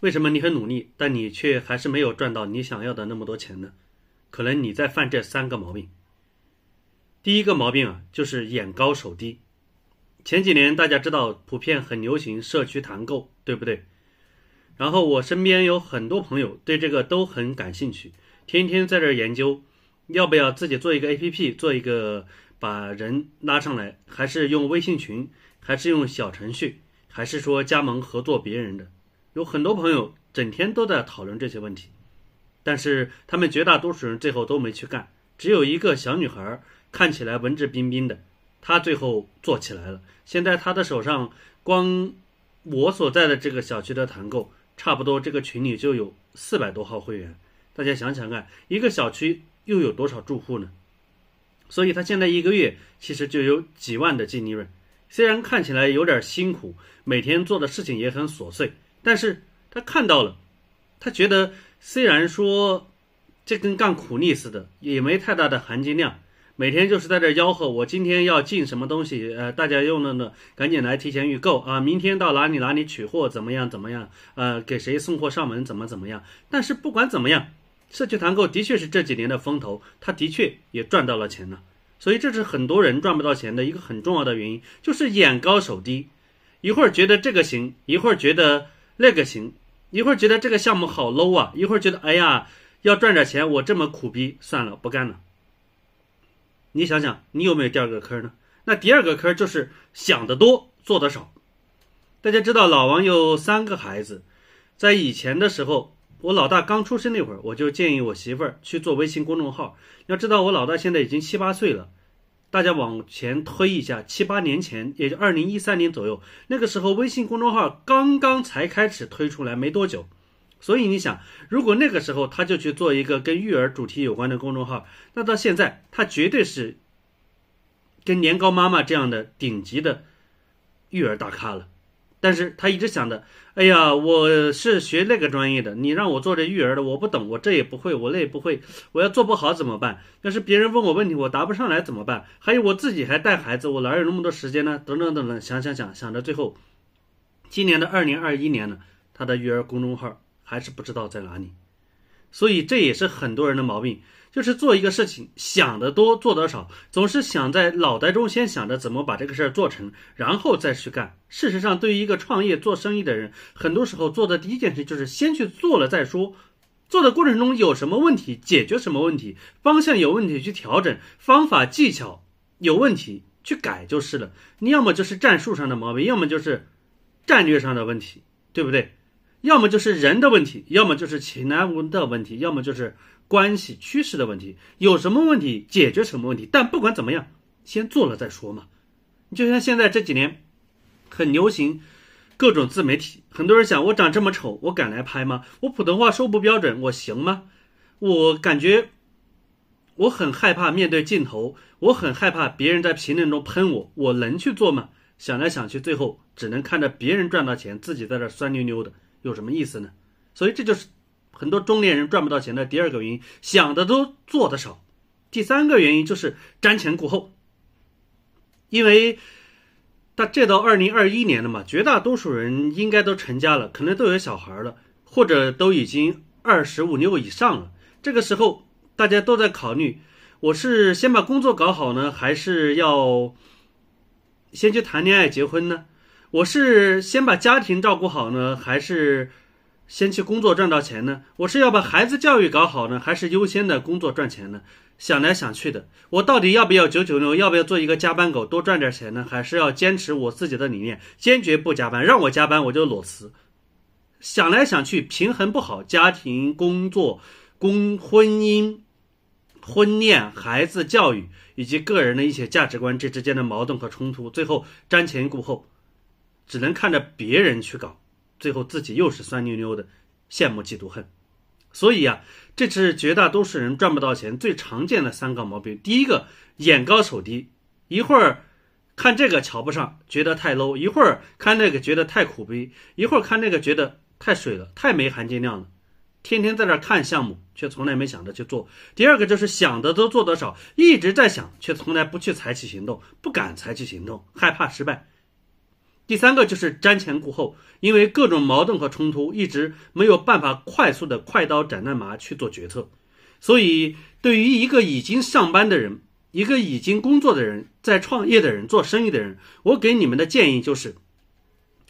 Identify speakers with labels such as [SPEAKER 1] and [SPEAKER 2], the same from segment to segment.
[SPEAKER 1] 为什么你很努力，但你却还是没有赚到你想要的那么多钱呢？可能你在犯这三个毛病。第一个毛病啊，就是眼高手低。前几年大家知道，普遍很流行社区团购，对不对？然后我身边有很多朋友对这个都很感兴趣，天天在这研究，要不要自己做一个 APP，做一个把人拉上来，还是用微信群，还是用小程序，还是说加盟合作别人的？有很多朋友整天都在讨论这些问题，但是他们绝大多数人最后都没去干，只有一个小女孩看起来文质彬彬的，她最后做起来了。现在她的手上光我所在的这个小区的团购，差不多这个群里就有四百多号会员。大家想想看，一个小区又有多少住户呢？所以她现在一个月其实就有几万的净利润，虽然看起来有点辛苦，每天做的事情也很琐碎。但是他看到了，他觉得虽然说这跟干苦力似的，也没太大的含金量，每天就是在这吆喝，我今天要进什么东西，呃，大家用了呢，赶紧来提前预购啊，明天到哪里哪里取货，怎么样怎么样，呃，给谁送货上门，怎么怎么样。但是不管怎么样，社区团购的确是这几年的风头，他的确也赚到了钱了。所以这是很多人赚不到钱的一个很重要的原因，就是眼高手低，一会儿觉得这个行，一会儿觉得。那个行，一会儿觉得这个项目好 low 啊，一会儿觉得哎呀要赚点钱，我这么苦逼，算了不干了。你想想，你有没有第二个坑呢？那第二个坑就是想得多，做得少。大家知道老王有三个孩子，在以前的时候，我老大刚出生那会儿，我就建议我媳妇儿去做微信公众号。要知道我老大现在已经七八岁了。大家往前推一下，七八年前，也就二零一三年左右，那个时候微信公众号刚刚才开始推出来没多久，所以你想，如果那个时候他就去做一个跟育儿主题有关的公众号，那到现在他绝对是跟年糕妈妈这样的顶级的育儿大咖了。但是他一直想着，哎呀，我是学那个专业的，你让我做这育儿的，我不懂，我这也不会，我那也不会，我要做不好怎么办？要是别人问我问题，我答不上来怎么办？还有我自己还带孩子，我哪有那么多时间呢？等等等等，想想想，想着最后，今年的二零二一年呢，他的育儿公众号还是不知道在哪里，所以这也是很多人的毛病。就是做一个事情，想得多，做得少，总是想在脑袋中先想着怎么把这个事儿做成，然后再去干。事实上，对于一个创业做生意的人，很多时候做的第一件事就是先去做了再说。做的过程中有什么问题，解决什么问题，方向有问题去调整，方法技巧有问题去改就是了。你要么就是战术上的毛病，要么就是战略上的问题，对不对？要么就是人的问题，要么就是其他的问题，要么就是。关系趋势的问题，有什么问题解决什么问题，但不管怎么样，先做了再说嘛。你就像现在这几年，很流行各种自媒体，很多人想我长这么丑，我敢来拍吗？我普通话说不标准，我行吗？我感觉我很害怕面对镜头，我很害怕别人在评论中喷我，我能去做吗？想来想去，最后只能看着别人赚到钱，自己在这酸溜溜的，有什么意思呢？所以这就是。很多中年人赚不到钱的第二个原因，想的多，做的少。第三个原因就是瞻前顾后。因为，他这到二零二一年了嘛，绝大多数人应该都成家了，可能都有小孩了，或者都已经二十五六以上了。这个时候，大家都在考虑：我是先把工作搞好呢，还是要先去谈恋爱结婚呢？我是先把家庭照顾好呢，还是？先去工作赚到钱呢？我是要把孩子教育搞好呢，还是优先的工作赚钱呢？想来想去的，我到底要不要九九六？要不要做一个加班狗，多赚点钱呢？还是要坚持我自己的理念，坚决不加班？让我加班我就裸辞。想来想去，平衡不好家庭、工作、公婚姻、婚恋、孩子教育以及个人的一些价值观这之间的矛盾和冲突，最后瞻前顾后，只能看着别人去搞。最后自己又是酸溜溜的，羡慕嫉妒恨，所以呀，这是绝大多数人赚不到钱最常见的三个毛病。第一个，眼高手低，一会儿看这个瞧不上，觉得太 low；一会儿看那个觉得太苦逼；一会儿看那个觉得太水了，太没含金量了。天天在那看项目，却从来没想着去做。第二个就是想的都做得少，一直在想，却从来不去采取行动，不敢采取行动，害怕失败。第三个就是瞻前顾后，因为各种矛盾和冲突，一直没有办法快速的快刀斩乱麻去做决策。所以，对于一个已经上班的人，一个已经工作的人，在创业的人，做生意的人，我给你们的建议就是，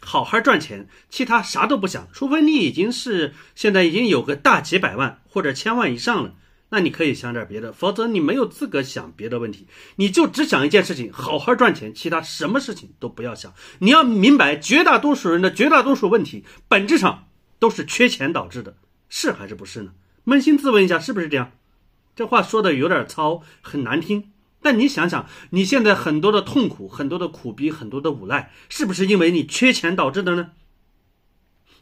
[SPEAKER 1] 好好赚钱，其他啥都不想。除非你已经是现在已经有个大几百万或者千万以上了。那你可以想点别的，否则你没有资格想别的问题，你就只想一件事情，好好赚钱，其他什么事情都不要想。你要明白，绝大多数人的绝大多数问题，本质上都是缺钱导致的，是还是不是呢？扪心自问一下，是不是这样？这话说的有点糙，很难听，但你想想，你现在很多的痛苦，很多的苦逼，很多的无赖，是不是因为你缺钱导致的呢？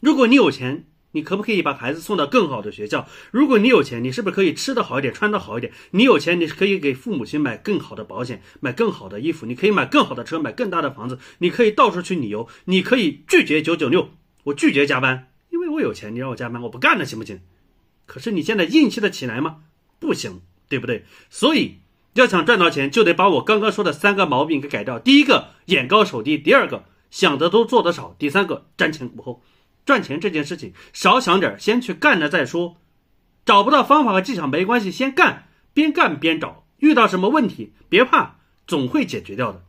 [SPEAKER 1] 如果你有钱，你可不可以把孩子送到更好的学校？如果你有钱，你是不是可以吃的好一点，穿的好一点？你有钱，你是可以给父母亲买更好的保险，买更好的衣服，你可以买更好的车，买更大的房子，你可以到处去旅游，你可以拒绝九九六，我拒绝加班，因为我有钱，你让我加班，我不干了，行不行？可是你现在硬气的起来吗？不行，对不对？所以要想赚到钱，就得把我刚刚说的三个毛病给改掉。第一个，眼高手低；第二个，想得多做得少；第三个，瞻前顾后。赚钱这件事情少想点，先去干了再说。找不到方法和技巧没关系，先干，边干边找。遇到什么问题别怕，总会解决掉的。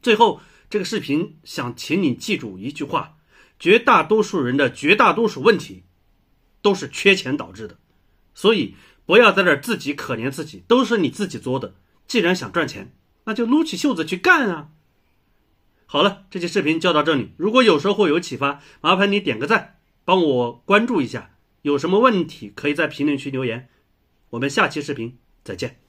[SPEAKER 1] 最后，这个视频想请你记住一句话：绝大多数人的绝大多数问题都是缺钱导致的。所以不要在这自己可怜自己，都是你自己作的。既然想赚钱，那就撸起袖子去干啊！好了，这期视频就到这里。如果有收获有启发，麻烦你点个赞，帮我关注一下。有什么问题可以在评论区留言。我们下期视频再见。